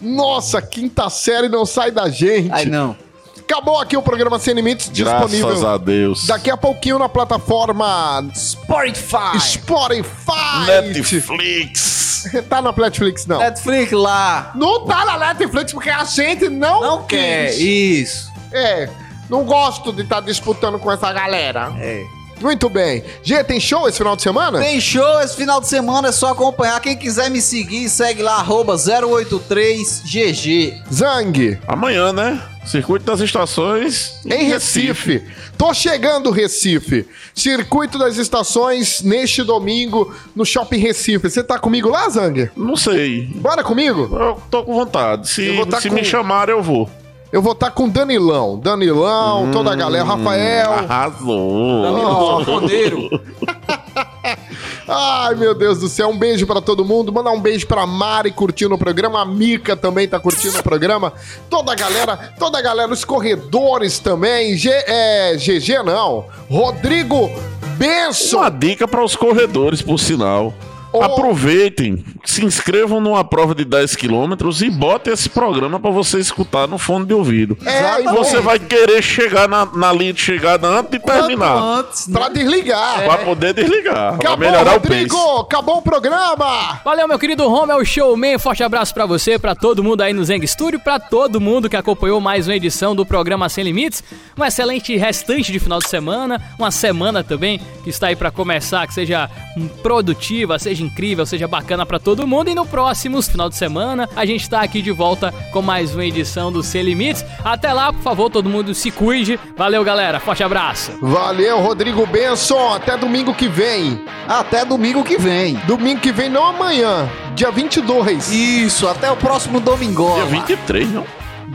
Nossa, quinta série não sai da gente. Ai, não. Acabou aqui o programa Sem Limites, disponível. Graças a Deus. Daqui a pouquinho na plataforma Spotify. Spotify. Netflix. Tá na Netflix, não. Netflix lá. Não tá na Netflix porque a gente não, Não quer. quis. Isso. É, não gosto de estar disputando com essa galera. É. Muito bem. G, tem show esse final de semana? Tem show esse final de semana, é só acompanhar. Quem quiser me seguir, segue lá, arroba 083GG. Zang, Amanhã, né? Circuito das Estações em Recife. Tô chegando, Recife. Circuito das Estações neste domingo no Shopping Recife. Você tá comigo lá, Zang? Não sei. Bora comigo? Eu tô com vontade. Se, Eu vou tá se com- me chamarem, eu vou. Eu vou estar com Danilão. Danilão, toda a galera. Rafael. Arrasou. Podeiro. Ai, meu Deus do céu. Um beijo pra todo mundo. Mandar um beijo pra Mari curtindo o programa. A Mica também tá curtindo o programa. Toda a galera, toda a galera, os corredores também. G, é, GG não. Rodrigo Benson. Uma dica para os corredores, por sinal. Aproveitem, se inscrevam numa prova de 10 quilômetros e botem esse programa para você escutar no fone de ouvido. É, E você vai querer chegar na, na linha de chegada antes de terminar. Antes, Pra desligar. Pra poder desligar. Pra Acabou, melhorar o Rodrigo. pace. Acabou o programa. Valeu, meu querido Romel Showman. Forte abraço pra você, pra todo mundo aí no Zeng Studio, pra todo mundo que acompanhou mais uma edição do programa Sem Limites. Um excelente restante de final de semana, uma semana também que está aí pra começar, que seja hum, produtiva, seja incrível, seja bacana pra todo mundo. E no próximo final de semana a gente tá aqui de volta com mais uma edição do Sem Limites. Até lá, por favor, todo mundo se cuide. Valeu, galera. Forte abraço. Valeu, Rodrigo Benson. Até domingo que vem. Até domingo que vem. Domingo que vem, não amanhã. Dia 22. Isso, até o próximo domingo. Dia 23, não?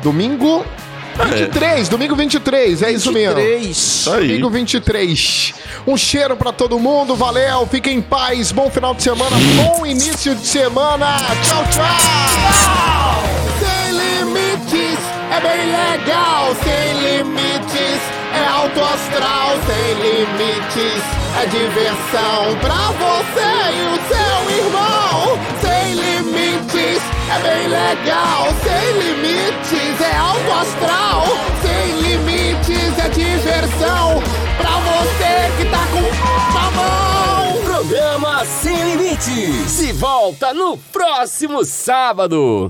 Domingo 23, domingo 23, é isso mesmo. 23. Isso aí. Domingo 23. Um cheiro pra todo mundo, valeu, fiquem em paz, bom final de semana, bom início de semana. Tchau, tchau. Sem limites, é bem legal, sem limites, é alto astral, sem limites, é diversão pra você e o seu irmão. É bem legal, sem limites, é alto astral, sem limites, é diversão pra você que tá com a mão. Programa Sem Limites. Se volta no próximo sábado.